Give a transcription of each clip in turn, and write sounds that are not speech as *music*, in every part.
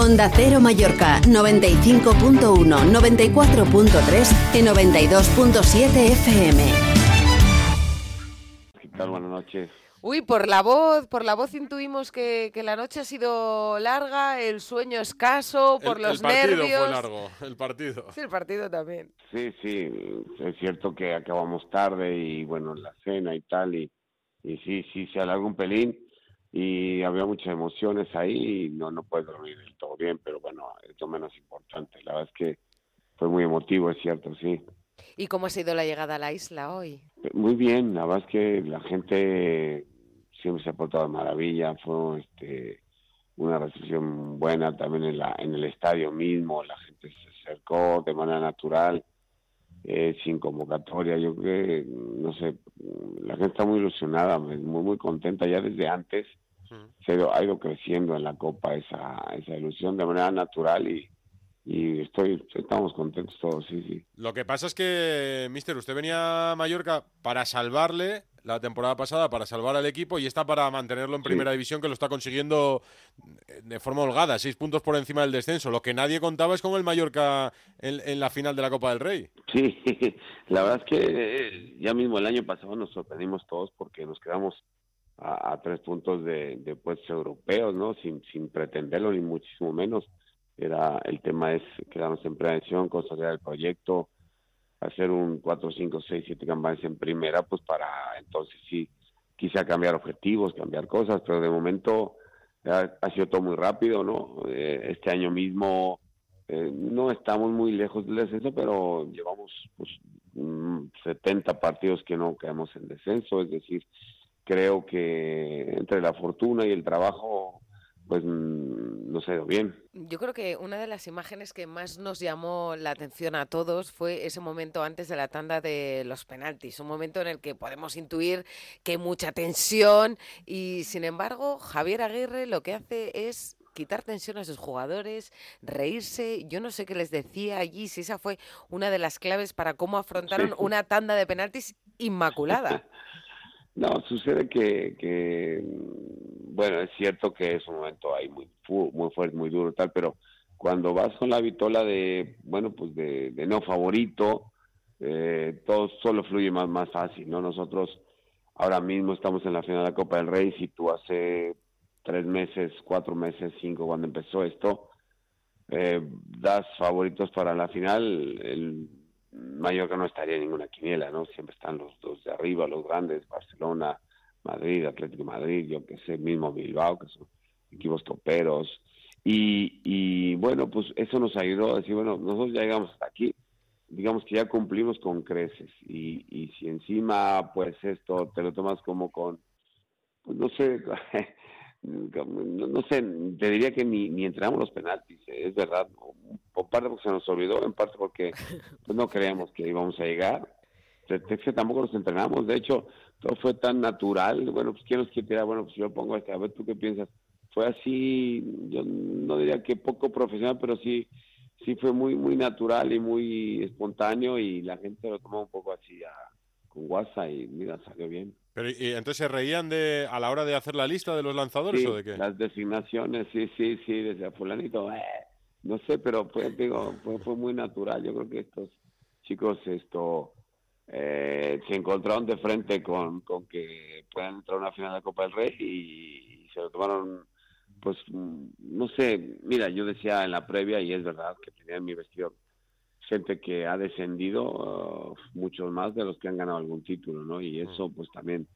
Onda Cero Mallorca 95.1, 94.3 y 92.7 FM. ¿Qué tal? Buenas noches. Uy, por la voz, por la voz intuimos que, que la noche ha sido larga, el sueño escaso, por el, los el partido nervios. fue largo, el partido. Sí, el partido también. Sí, sí, es cierto que acabamos tarde y bueno, la cena y tal, y, y sí, sí, se alargó un pelín y había muchas emociones ahí y no, no puedes dormir del todo bien, pero bueno, es lo menos importante. La verdad es que fue muy emotivo, es cierto, sí. ¿Y cómo ha sido la llegada a la isla hoy? Muy bien, la verdad es que la gente siempre se ha portado de maravilla, fue este, una recepción buena también en, la, en el estadio mismo, la gente se acercó de manera natural, eh, sin convocatoria, yo creo que, no sé, la gente está muy ilusionada, muy, muy contenta ya desde antes, se ha ido, ha ido creciendo en la Copa esa, esa ilusión de manera natural y, y estoy, estamos contentos todos, sí, sí. Lo que pasa es que, mister, usted venía a Mallorca para salvarle la temporada pasada, para salvar al equipo y está para mantenerlo en primera división, que lo está consiguiendo de forma holgada, seis puntos por encima del descenso. Lo que nadie contaba es con el Mallorca en, en la final de la Copa del Rey. Sí, *laughs* la verdad es que eh, ya mismo el año pasado nos sorprendimos todos porque nos quedamos a, a tres puntos de, de puestos europeos, ¿no? Sin, sin pretenderlo ni muchísimo menos era el tema es quedarnos en prevención, consolidar el proyecto, hacer un 4, 5, 6, 7 campañas en primera, pues para entonces sí, quizá cambiar objetivos, cambiar cosas, pero de momento ha, sido todo muy rápido, ¿no? Eh, este año mismo eh, no estamos muy lejos del descenso, pero llevamos pues, mm, 70 partidos que no quedamos en descenso, es decir, creo que entre la fortuna y el trabajo pues no se ha ido bien. Yo creo que una de las imágenes que más nos llamó la atención a todos fue ese momento antes de la tanda de los penaltis, un momento en el que podemos intuir que hay mucha tensión y sin embargo Javier Aguirre lo que hace es quitar tensión a sus jugadores, reírse. Yo no sé qué les decía allí, si esa fue una de las claves para cómo afrontaron Sí. una tanda de penaltis inmaculada. *laughs* No, sucede que, que, bueno, es cierto que es un momento ahí muy, muy fuerte, muy duro, tal, pero cuando vas con la vitola de, bueno, pues de, de no favorito, eh, todo solo fluye más, más fácil, ¿no? Nosotros ahora mismo estamos en la final de la Copa del Rey, si tú hace tres meses, cuatro meses, cinco, cuando empezó esto, eh, das favoritos para la final, el Mallorca no estaría en ninguna quiniela, ¿no? Siempre están los dos de arriba, los grandes, Barcelona, Madrid, Atlético de Madrid, yo que sé, mismo Bilbao, que son equipos toperos. Y, y bueno, pues eso nos ayudó a decir, bueno, nosotros ya llegamos hasta aquí, digamos que ya cumplimos con creces. Y, y si encima, pues esto te lo tomas como con, pues no sé, *laughs* no, no sé, te diría que ni, ni entregamos los penaltis, eh, es verdad, por parte porque se nos olvidó, en parte porque pues, no creíamos que íbamos a llegar, que tampoco los entrenamos, de hecho, todo fue tan natural, bueno, pues quién nos quiere tirar, bueno, pues yo pongo este, a ver tú qué piensas, fue así, yo no diría que poco profesional, pero sí, sí fue muy, muy natural y muy espontáneo y la gente lo tomó un poco así a, con guasa y mira, salió bien. Pero y entonces se reían de a la hora de hacer la lista de los lanzadores Sí, o de qué? Las designaciones, sí, sí, sí, desde fulanito, eh, no sé, pero fue, digo, fue, fue muy natural. Yo creo que estos chicos esto eh, se encontraron de frente con, con que puedan entrar a una final de la Copa del Rey y, se lo tomaron, pues, mm, no sé, mira, yo decía en la previa, y es verdad, que tenía en mi vestido gente que ha descendido, uh, muchos más de los que han ganado algún título, ¿no? Y eso, pues también,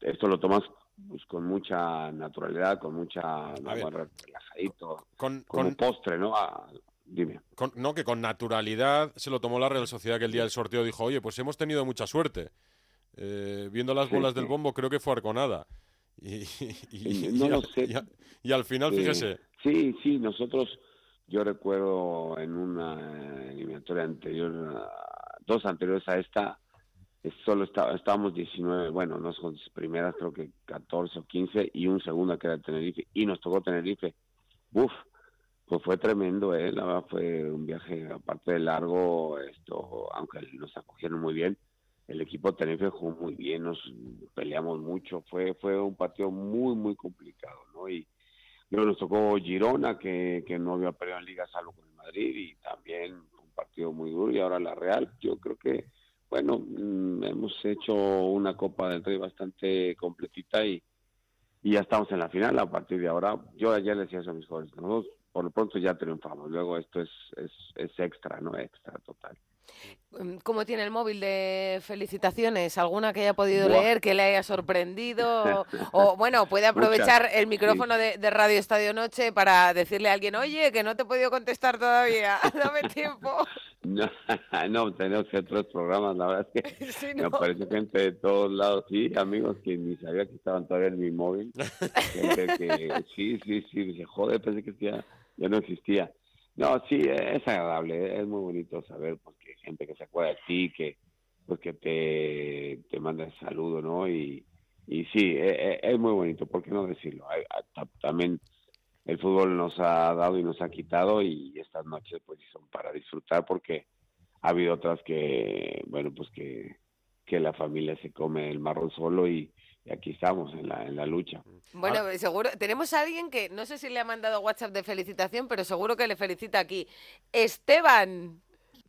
esto lo tomas pues con mucha naturalidad, con mucha ver. relajadito, Con, postre, ¿no? A- dime. con- no, que con naturalidad se lo tomó la Real Sociedad que el día del sorteo dijo, oye, pues hemos tenido mucha suerte. Eh, viendo las Sí, bolas sí. del bombo, creo que fue Arconada. Y, *laughs* y- No y lo al- sé. y al final, fíjese, Sí, sí, nosotros, yo recuerdo en una eliminatoria anterior, ah, dos anteriores a esta, solo está- estábamos 19, bueno, no son primeras, creo que 14 o 15, y un segundo que era Tenerife, y nos tocó Tenerife. Uf, pues fue tremendo, ¿eh? La verdad fue un viaje, aparte de largo, esto, aunque nos acogieron muy bien, el equipo de Tenerife jugó muy bien, nos peleamos mucho, fue, fue un partido muy, muy complicado, ¿no? Y Luego nos tocó Girona, que, que no había perdido en Liga salvo con el Madrid, y también un partido muy duro, y ahora la Real. Yo creo que, bueno, mm, hemos hecho una Copa del Rey bastante completita y, ya estamos en la final. A partir de ahora, yo ayer le decía eso a mis jóvenes, nosotros por lo pronto ya triunfamos, luego esto es, es, es extra, ¿no? Extra total. Mm, ¿Cómo tiene el móvil de felicitaciones? ¿Alguna que haya podido leer, que le haya sorprendido? *laughs* o bueno, puede aprovechar el micrófono de, Radio Estadio Noche para decirle a alguien, oye, que no te he podido contestar todavía, *laughs* dame tiempo. *laughs* No, no, tenemos que otros programas, la verdad es que me aparece gente de todos lados, sí, amigos que ni sabía que estaban todavía en mi móvil. Gente que, sí, sí, sí, dice, joder, pensé que ya, ya no existía. No, sí, es agradable, es muy bonito saber porque gente que se acuerda de ti, que pues que te, te manda el saludo, ¿no? Y, y sí, es, es muy bonito, ¿por qué no decirlo? También el fútbol nos ha dado y nos ha quitado y estas noches pues son para disfrutar porque ha habido otras que, bueno, pues que, que la familia se come el marrón solo y, y aquí estamos en la, en la lucha. Bueno, seguro, tenemos a alguien que no sé si le ha mandado WhatsApp de felicitación, pero seguro que le felicita aquí. Esteban.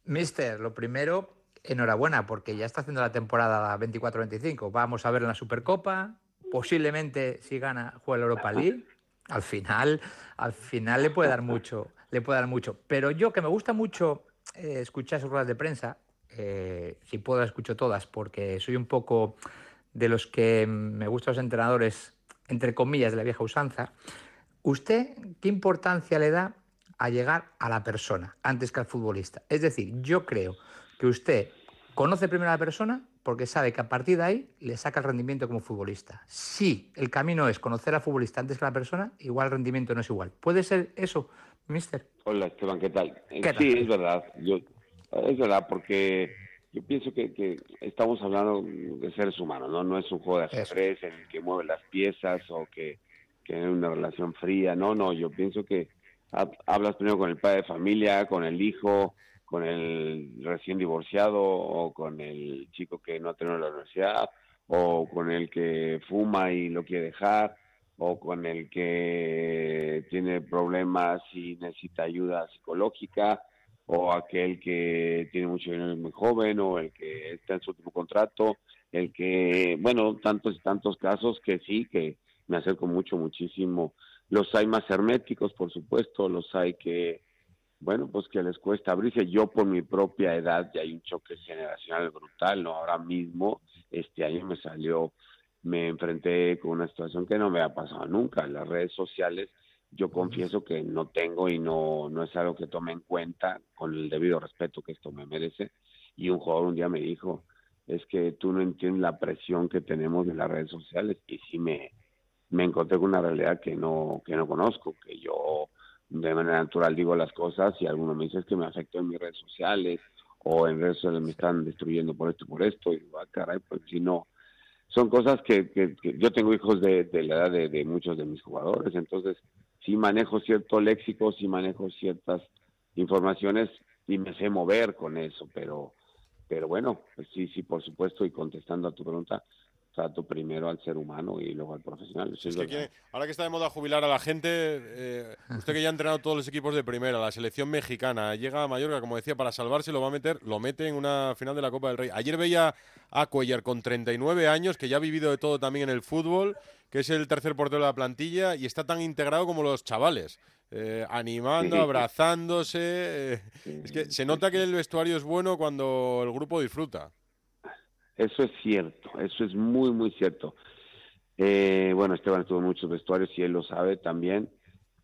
Mister, lo primero, enhorabuena, porque ya está haciendo la temporada 24-25. Vamos a ver la Supercopa, posiblemente si gana juega la Europa League. Al final, al final le puede dar mucho, le puede dar mucho. Pero yo que me gusta mucho eh, escuchar sus ruedas de prensa, eh, si puedo escucho todas, porque soy un poco de los que me gustan los entrenadores, entre comillas, de la vieja usanza, ¿usted qué importancia le da a llegar a la persona antes que al futbolista? Es decir, yo creo que usted conoce primero a la persona porque sabe que a partir de ahí le saca el rendimiento como futbolista. Si el camino es conocer al futbolista antes que a la persona, igual el rendimiento no es igual. ¿Puede ser eso, mister? Hola, Esteban, ¿qué tal? Sí, es verdad. Yo, es verdad, porque yo pienso que, que, estamos hablando de seres humanos, ¿no? No es un juego de ajedrez en el que mueven las piezas o que, que hay una relación fría, no, no, yo pienso que hablas primero con el padre de familia, con el hijo, con el recién divorciado o con el chico que no ha tenido la universidad o con el que fuma y lo quiere dejar o con el que tiene problemas y necesita ayuda psicológica o aquel que tiene mucho dinero y muy joven, o el que está en su último contrato, el que, bueno, tantos y tantos casos que sí, que me acerco mucho, muchísimo. Los hay más herméticos, por supuesto, los hay que, bueno, pues que les cuesta abrirse. Yo por mi propia edad ya hay un choque generacional brutal, ¿no? Ahora mismo, este año me salió, me enfrenté con una situación que no me ha pasado nunca. En las redes sociales yo confieso que no tengo y no, no es algo que tome en cuenta con el debido respeto que esto me merece. Y un jugador un día me dijo, es que tú no entiendes la presión que tenemos en las redes sociales y sí me, me encontré con una realidad que no, que no conozco, que yo de manera natural digo las cosas y algunos me dicen que me afectó en mis redes sociales o en redes sociales me están destruyendo por esto, por esto, y digo, ah, caray, pues si no, son cosas que, yo tengo hijos de, la edad de, de, muchos de mis jugadores, entonces sí manejo cierto léxico, sí manejo ciertas informaciones y me sé mover con eso, pero, pero bueno, pues sí, sí, por supuesto, y contestando a tu pregunta, trato primero al ser humano y luego al profesional. ahora que está de moda jubilar a la gente, eh, usted que ya ha entrenado todos los equipos de primera, la selección mexicana, llega a Mallorca, como decía, para salvarse, lo va a meter, lo mete en una final de la Copa del Rey. Ayer veía a Cuellar con 39 años, que ya ha vivido de todo también en el fútbol, que es el tercer portero de la plantilla y está tan integrado como los chavales. Eh, animando, abrazándose. Eh, es que se nota que el vestuario es bueno cuando el grupo disfruta. Eso es cierto, eso es muy, muy cierto. Eh, bueno, Esteban estuvo muchos vestuarios y él lo sabe también.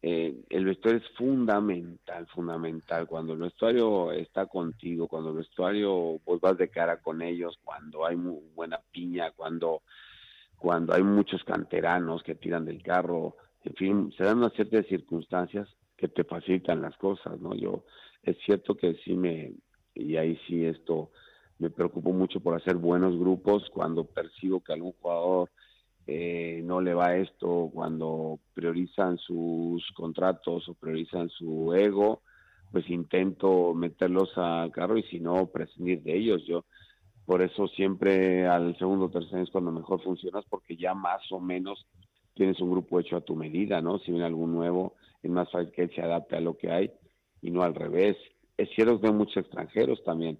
el vestuario es fundamental, fundamental. Cuando el vestuario está contigo, cuando el vestuario pues vas de cara con ellos, cuando hay buena piña, cuando cuando hay muchos canteranos que tiran del carro, en fin, se dan una de circunstancias que te facilitan las cosas, ¿no? Yo, es cierto que sí me, y ahí sí esto, me preocupo mucho por hacer buenos grupos cuando percibo que algún jugador eh, no le va esto, cuando priorizan sus contratos o priorizan su ego, pues intento meterlos al carro y si no, prescindir de ellos. Yo por eso siempre al segundo o tercer es cuando mejor funcionas, porque ya más o menos tienes un grupo hecho a tu medida, ¿no? Si viene algún nuevo, es más fácil que se adapte a lo que hay y no al revés. Es cierto que muchos extranjeros también,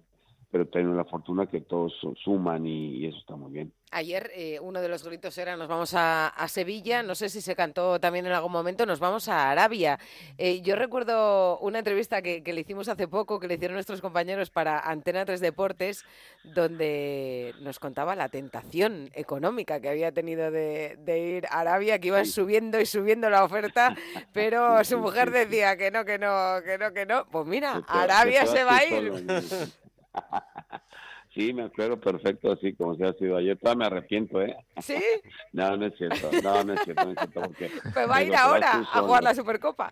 pero tenemos la fortuna que todos suman y eso está muy bien. Ayer eh, uno de los gritos era nos vamos a, Sevilla, no sé si se cantó también en algún momento, nos vamos a Arabia. Eh, yo recuerdo una entrevista que, le hicimos hace poco, que le hicieron nuestros compañeros para Antena 3 Deportes, donde nos contaba la tentación económica que había tenido de, ir a Arabia, que iban subiendo y subiendo la oferta, pero *laughs* su mujer decía que no, que no, que no, que no. Pues mira, Arabia se va a ir. *laughs* *laughs* Sí, me acuerdo perfecto, así como se ha sido ayer. Todavía me arrepiento, ¿eh? ¿Sí? *laughs* no, no es cierto. No, no es cierto. No es cierto porque *laughs* pues va a ir ahora a jugar la Supercopa.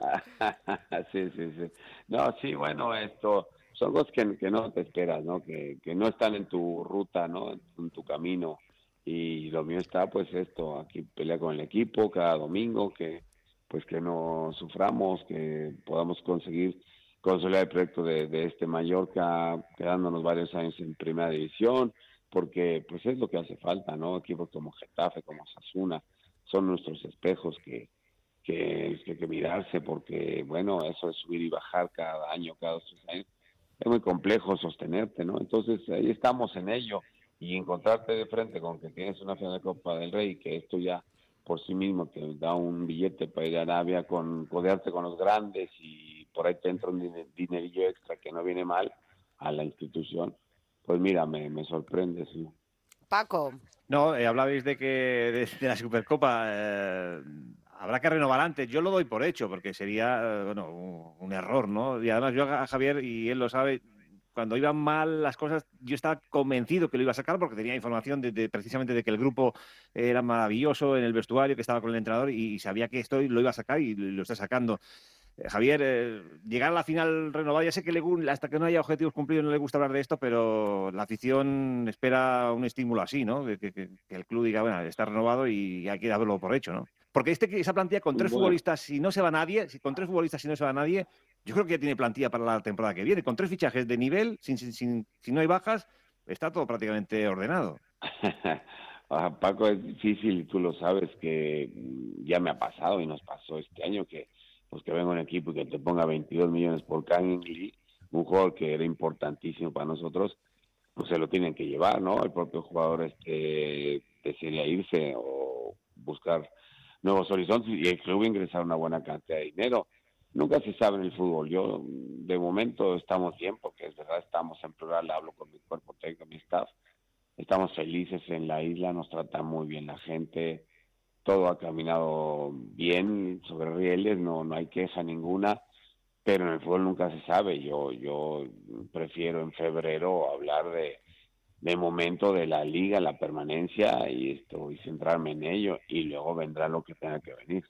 sí, sí, sí. No, sí, bueno, esto son cosas que, que no te esperas, ¿no? Que, que no están en tu ruta, ¿no? En tu camino. Y lo mío está, pues, esto, aquí pelea con el equipo cada domingo, que pues que no suframos, que podamos conseguir consolidar el proyecto de, este Mallorca, quedándonos varios años en primera división, porque pues es lo que hace falta, ¿no? Equipos como Getafe, como Sasuna, son nuestros espejos que, que, que mirarse, porque bueno, eso de subir y bajar cada año, cada dos tres años, es muy complejo sostenerte, ¿no? Entonces ahí estamos en ello y encontrarte de frente con que tienes una final de Copa del Rey, que esto ya por sí mismo te da un billete para ir a Arabia, con codearte con los grandes y por ahí te entra un dinerillo extra que no viene mal a la institución, pues mira, me, me sorprende, sí. Paco. No, eh, hablabais de que de, la Supercopa eh, habrá que renovar antes. Yo lo doy por hecho, porque sería eh, bueno, un, error, ¿no? Y además yo a Javier, y él lo sabe, cuando iban mal las cosas, yo estaba convencido que lo iba a sacar porque tenía información de, precisamente de que el grupo era maravilloso en el vestuario, que estaba con el entrenador y, sabía que esto lo iba a sacar y lo está sacando. Eh, Javier, eh, llegar a la final renovada, ya sé que hasta que no haya objetivos cumplidos no le gusta hablar de esto, pero la afición espera un estímulo así, ¿no? Que, el club diga, bueno, está renovado y hay que darlo por hecho, ¿no? Porque este, esa plantilla con tres futbolistas, si no se va nadie, si con tres futbolistas, si no se va nadie, yo creo que ya tiene plantilla para la temporada que viene. Con tres fichajes de nivel, sin, sin, si no hay bajas, está todo prácticamente ordenado. *laughs* Ah, Paco, es difícil, tú lo sabes, que ya me ha pasado y nos pasó este año que pues que venga un equipo y que te ponga 22 millones por Kang Lee, un jugador que era importantísimo para nosotros, pues se lo tienen que llevar, ¿no? El propio jugador este desearía irse o buscar nuevos horizontes y el club ingresar una buena cantidad de dinero. Nunca se sabe en el fútbol. Yo, de momento, estamos bien, porque es verdad, estamos en plural, hablo con mi cuerpo técnico, mi staff. Estamos felices en la isla, nos trata muy bien la gente, todo ha caminado bien sobre rieles, no, no hay queja ninguna, pero en el fútbol nunca se sabe. Yo, yo prefiero en febrero hablar de, de momento de la liga, la permanencia y esto y centrarme en ello y luego vendrá lo que tenga que venir.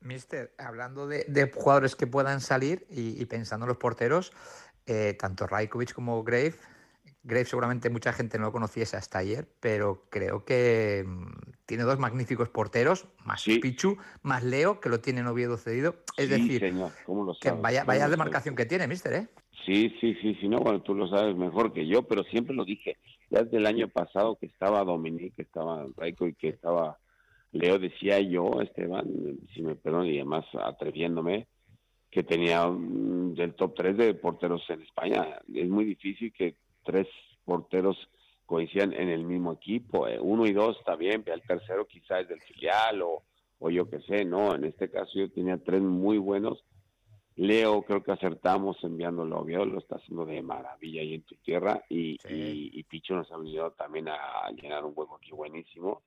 Mister, hablando de, de jugadores que puedan salir y, pensando en los porteros, eh, tanto Rajkovic como Grave Grave seguramente mucha gente no lo conociese hasta ayer, pero creo que mm, tiene dos magníficos porteros, más Pichu, más Leo, que lo tiene Oviedo cedido. Es decir, que vaya, vaya demarcación que tiene, mister, ¿eh? Sí, sí, sí, sí, no, bueno, tú lo sabes mejor que yo, pero siempre lo dije. Ya desde el año pasado que estaba Dominique, que estaba Raico y que estaba Leo, decía yo, Esteban, si me perdono y además atreviéndome, que tenía mm, del top 3 de porteros en España. Es muy difícil que tres porteros coincidan en el mismo equipo. Eh, uno y dos está bien, pero el tercero quizás es del filial o, o yo qué sé, no. En este caso yo tenía tres muy buenos. Leo, creo que acertamos enviándolo a Oviedo, lo está haciendo de maravilla ahí en tu tierra. Y, y, Picho nos ha venido también a llenar un hueco aquí buenísimo.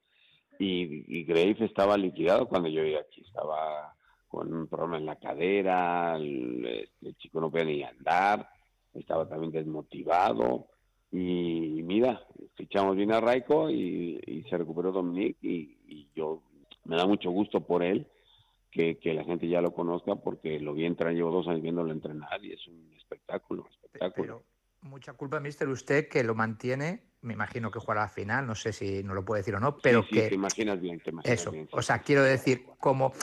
Y, y Grave estaba liquidado cuando yo iba aquí, estaba con un problema en la cadera, el, el chico no podía ni andar estaba también desmotivado. Y mira, fichamos bien a Raico y, se recuperó Dominic y, yo me da mucho gusto por él que, la gente ya lo conozca porque lo vi entrar, llevo dos años viéndolo entrenar y es un espectáculo, espectáculo. Pero mucha culpa, mister, usted que lo mantiene, me imagino que jugará a la final, no sé si no lo puede decir o no, pero que... te imaginas bien, te imaginas Eso, bien. o sea, quiero decir, como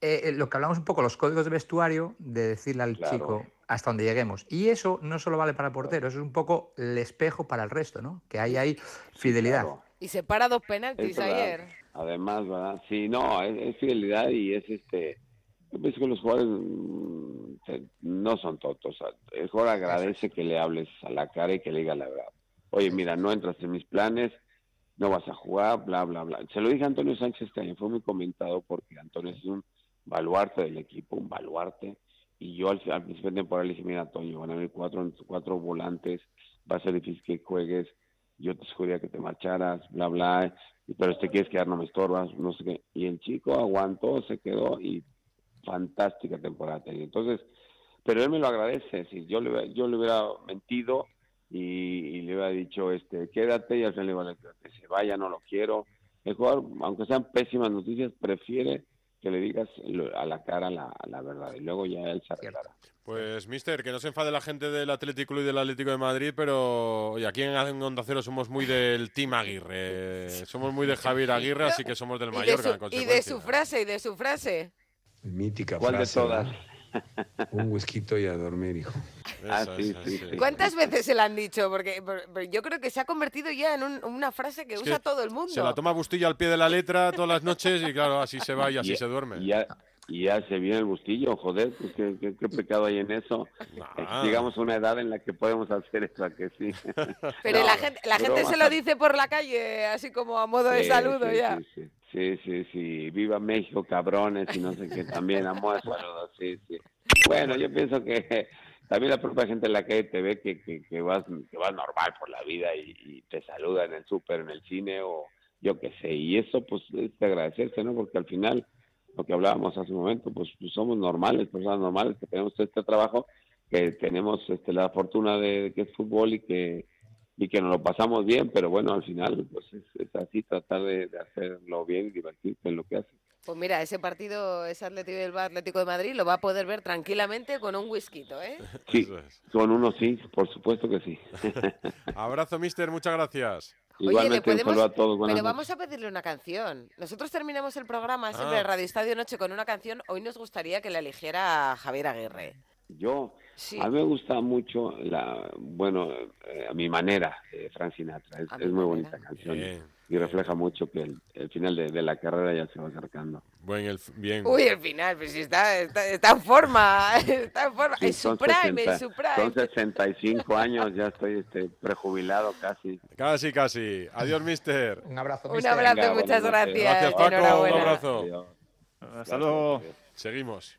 eh, eh, lo que hablamos un poco, los códigos de vestuario, de decirle al chico hasta donde lleguemos. Y eso no solo vale para el portero, eso es un poco el espejo para el resto, ¿no? Que ahí hay fidelidad. Y se para dos penaltis ayer. además, ¿verdad? Sí, no, es, fidelidad y es este. Yo pienso que los jugadores mm, no son tontos. El jugador agradece que le hables a la cara y que le diga la verdad. Oye, mira, no entras en mis planes, no vas a jugar, bla, bla, bla. Se lo dije a Antonio Sánchez que fue muy comentado porque Antonio es un baluarte del equipo, un baluarte. Y yo al, principio de temporada le dije, mira, Antonio, van a haber cuatro, cuatro volantes, va a ser difícil que juegues, yo te sugería que te marcharas, bla, bla, pero si te quieres quedar no me estorbas, no sé qué. Y el chico aguantó, se quedó y fantástica temporada Entonces, pero él me lo agradece, si yo le, yo le hubiera mentido y, le hubiera dicho, este, quédate y al final le iba a decir, que se vaya, no lo quiero. El jugador, aunque sean pésimas noticias, prefiere que le digas a la cara la, verdad y luego ya él se arreglará. Pues, mister, que no se enfade la gente del Atlético y del Atlético de Madrid, pero aquí en Onda Cero somos muy del Team Aguirre. Somos muy de Javier Aguirre, así que somos del Mallorca. Y de su, frase, y de su frase. Mítica ¿Cuál frase. de todas? Un whisky y a dormir, hijo. Ah, sí, sí, ¿Cuántas veces se la han dicho? Porque, yo creo que se ha convertido ya en una frase que usa todo el mundo. Se la toma Bustillo al pie de la letra todas las noches y claro, así se va y así se duerme. Y ya, y ya se viene el Bustillo, joder, pues qué, pecado hay en eso. Digamos una edad en la que podemos hacer esto, que sí. Pero la gente, la gente se lo dice por la calle, así como a modo de saludo ya. Sí, sí, sí, viva México, cabrones, y no sé qué, también a modo de saludo, sí, sí. Bueno, yo pienso que también la propia gente en la calle te ve que, que, vas, que vas normal por la vida y, te saluda en el súper, en el cine o yo qué sé. Y eso pues es de agradecerse, ¿no? Porque al final, lo que hablábamos hace un momento, pues, pues somos normales, personas normales que tenemos este trabajo, que tenemos este, la fortuna de, que es fútbol y que y que nos lo pasamos bien, pero bueno, al final pues es, así, tratar de, de, hacerlo bien y divertirse en lo que hace. Pues mira, ese partido, ese Atlético del Atlético de Madrid, lo va a poder ver tranquilamente con un whisky, ¿eh? *laughs* Sí, con uno sí, por supuesto que sí. *laughs* Abrazo, mister, muchas gracias. Igualmente, un saludo a todos. Pero vamos a pedirle una canción. Nosotros terminamos el programa siempre ah. Radio Estadio Noche con una canción. Hoy nos gustaría que la eligiera Javier Aguirre. Yo, a mí me gusta mucho, la bueno, eh, a mi manera, eh, Frank Sinatra. Es, muy bonita canción y refleja mucho que el, final de, la carrera ya se va acercando. Buen, el, bien. Uy, el final, pues está, está, en forma, *laughs* está en forma, es su prime, es su prime. Son 65 años, ya estoy este, prejubilado casi. Casi, casi. Adiós, mister. Un abrazo, mister. Un abrazo, muchas gracias. Gracias, Paco, un abrazo. Hasta luego. Seguimos.